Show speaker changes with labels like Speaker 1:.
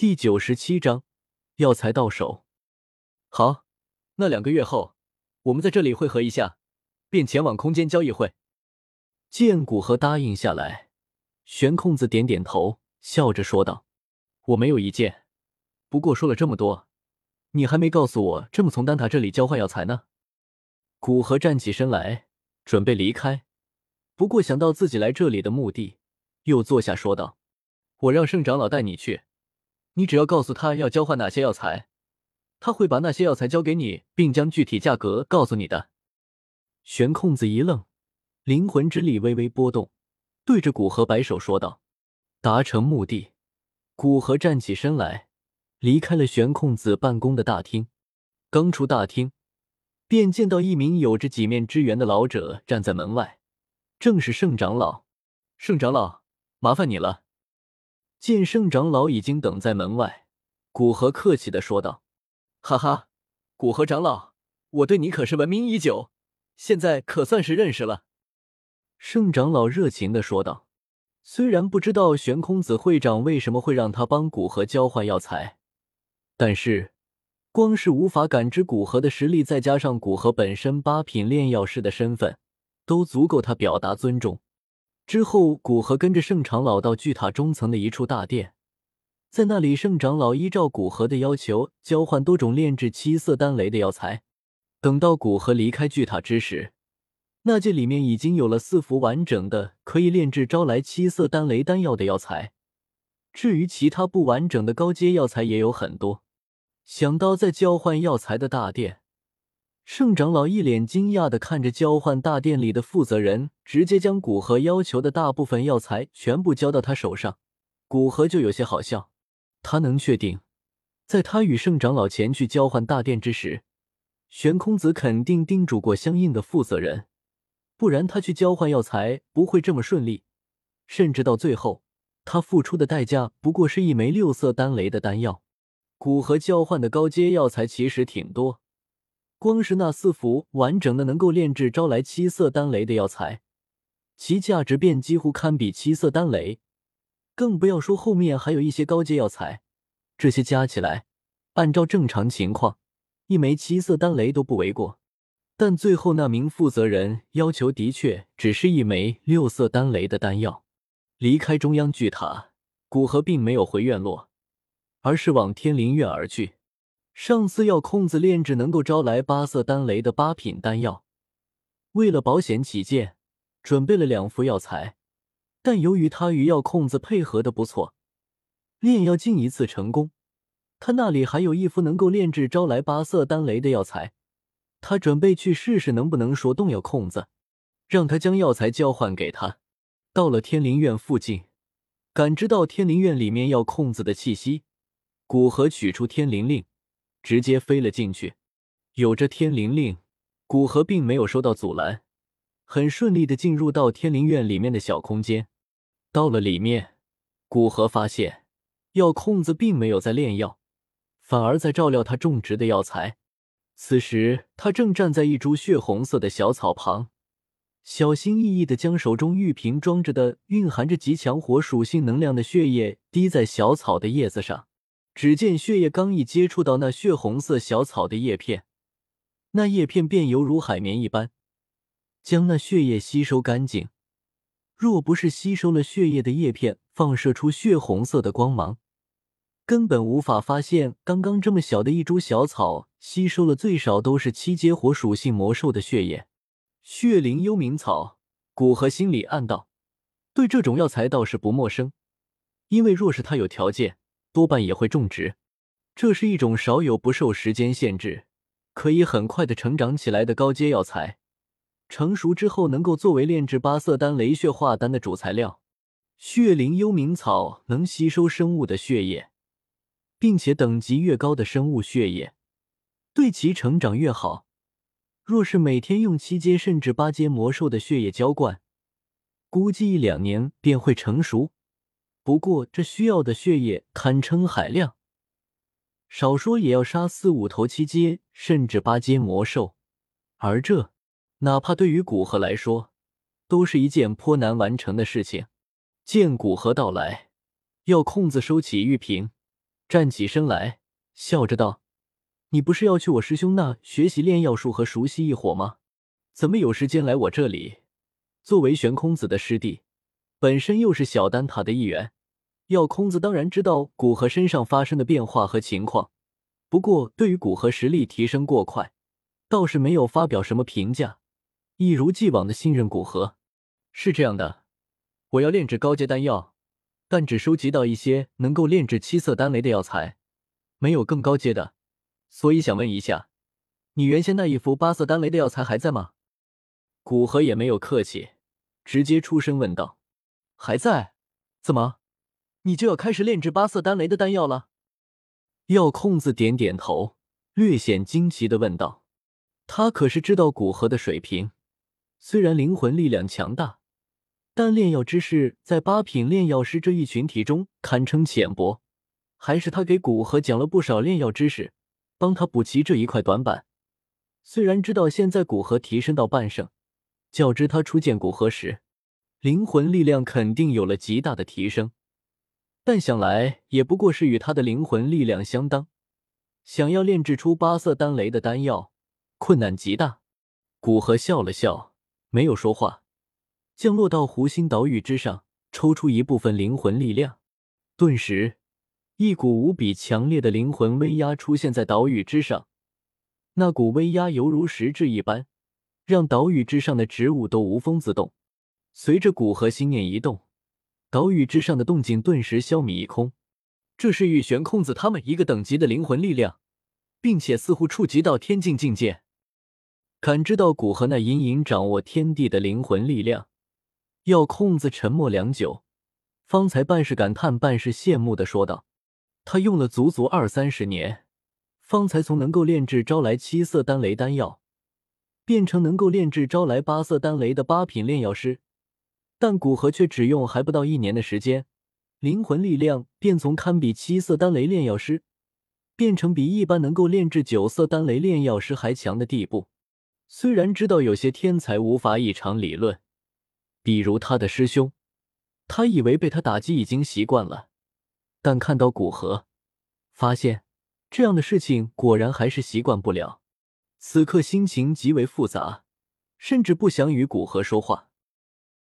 Speaker 1: 第九十七章药材到手。好，那两个月后，我们在这里会合一下，便前往空间交易会。见古河答应下来，玄空子点点头，笑着说道：“我没有意见。不过说了这么多，你还没告诉我，这么从丹塔这里交换药材呢？”古河站起身来，准备离开，不过想到自己来这里的目的，又坐下说道：“我让圣长老带你去。”你只要告诉他要交换哪些药材，他会把那些药材交给你，并将具体价格告诉你的。玄空子一愣，灵魂之力微微波动，对着古河摆手说道：“达成目的。”古河站起身来，离开了玄空子办公的大厅。刚出大厅，便见到一名有着几面之缘的老者站在门外，正是圣长老。圣长老，麻烦你了。见圣长老已经等在门外，古河客气的说道：“哈哈，古河长老，我对你可是闻名已久，现在可算是认识了。”圣长老热情的说道。虽然不知道玄空子会长为什么会让他帮古河交换药材，但是光是无法感知古河的实力，再加上古河本身八品炼药师的身份，都足够他表达尊重。之后，古河跟着圣长老到巨塔中层的一处大殿，在那里，圣长老依照古河的要求交换多种炼制七色丹雷的药材。等到古河离开巨塔之时，那界里面已经有了四幅完整的可以炼制招来七色丹雷丹药的药材。至于其他不完整的高阶药材也有很多。想到在交换药材的大殿。圣长老一脸惊讶的看着交换大殿里的负责人，直接将古河要求的大部分药材全部交到他手上。古河就有些好笑，他能确定，在他与圣长老前去交换大殿之时，玄空子肯定叮嘱过相应的负责人，不然他去交换药材不会这么顺利。甚至到最后，他付出的代价不过是一枚六色丹雷的丹药。古河交换的高阶药材其实挺多。光是那四幅完整的能够炼制招来七色丹雷的药材，其价值便几乎堪比七色丹雷，更不要说后面还有一些高阶药材，这些加起来，按照正常情况，一枚七色丹雷都不为过。但最后那名负责人要求的确只是一枚六色丹雷的丹药。离开中央巨塔，古河并没有回院落，而是往天灵院而去。上次要空子炼制能够招来八色丹雷的八品丹药，为了保险起见，准备了两副药材。但由于他与药空子配合的不错，炼药近一次成功，他那里还有一副能够炼制招来八色丹雷的药材。他准备去试试能不能说动药空子，让他将药材交换给他。到了天灵院附近，感知到天灵院里面药空子的气息，古河取出天灵令。直接飞了进去，有着天灵令，古河并没有受到阻拦，很顺利的进入到天灵院里面的小空间。到了里面，古河发现药空子并没有在炼药，反而在照料他种植的药材。此时，他正站在一株血红色的小草旁，小心翼翼的将手中玉瓶装着的蕴含着极强火属性能量的血液滴在小草的叶子上。只见血液刚一接触到那血红色小草的叶片，那叶片便犹如海绵一般，将那血液吸收干净。若不是吸收了血液的叶片放射出血红色的光芒，根本无法发现刚刚这么小的一株小草吸收了最少都是七阶火属性魔兽的血液。血灵幽冥草，古河心里暗道，对这种药材倒是不陌生，因为若是他有条件。多半也会种植，这是一种少有不受时间限制，可以很快的成长起来的高阶药材。成熟之后，能够作为炼制八色丹雷血化丹的主材料。血灵幽冥草能吸收生物的血液，并且等级越高的生物血液，对其成长越好。若是每天用七阶甚至八阶魔兽的血液浇灌，估计一两年便会成熟。不过，这需要的血液堪称海量，少说也要杀四五头七阶甚至八阶魔兽，而这哪怕对于古河来说，都是一件颇难完成的事情。见古河到来，药空子收起玉瓶，站起身来，笑着道：“你不是要去我师兄那学习炼药术和熟悉异火吗？怎么有时间来我这里？作为玄空子的师弟，本身又是小丹塔的一员，药空子当然知道古河身上发生的变化和情况。不过，对于古河实力提升过快，倒是没有发表什么评价，一如既往的信任古河。是这样的，我要炼制高阶丹药。”但只收集到一些能够炼制七色丹雷的药材，没有更高阶的，所以想问一下，你原先那一幅八色丹雷的药材还在吗？古河也没有客气，直接出声问道：“还在？怎么，你就要开始炼制八色丹雷的丹药了？”药空子点点头，略显惊奇的问道：“他可是知道古河的水平，虽然灵魂力量强大。”但炼药知识在八品炼药师这一群体中堪称浅薄，还是他给古河讲了不少炼药知识，帮他补齐这一块短板。虽然知道现在古河提升到半圣，较之他初见古河时，灵魂力量肯定有了极大的提升，但想来也不过是与他的灵魂力量相当。想要炼制出八色丹雷的丹药，困难极大。古河笑了笑，没有说话。降落到湖心岛屿之上，抽出一部分灵魂力量，顿时，一股无比强烈的灵魂威压出现在岛屿之上。那股威压犹如实质一般，让岛屿之上的植物都无风自动。随着古河心念一动，岛屿之上的动静顿时消弭一空。这是玉玄空子他们一个等级的灵魂力量，并且似乎触及到天境境界，感知到古河那隐隐掌握天地的灵魂力量。药空子沉默良久，方才半是感叹半是羡慕的说道：“他用了足足二三十年，方才从能够炼制招来七色丹雷丹药，变成能够炼制招来八色丹雷的八品炼药师。但古河却只用还不到一年的时间，灵魂力量便从堪比七色丹雷炼药师，变成比一般能够炼制九色丹雷炼药师还强的地步。虽然知道有些天才无法异常理论。”比如他的师兄，他以为被他打击已经习惯了，但看到古河，发现这样的事情果然还是习惯不了。此刻心情极为复杂，甚至不想与古河说话。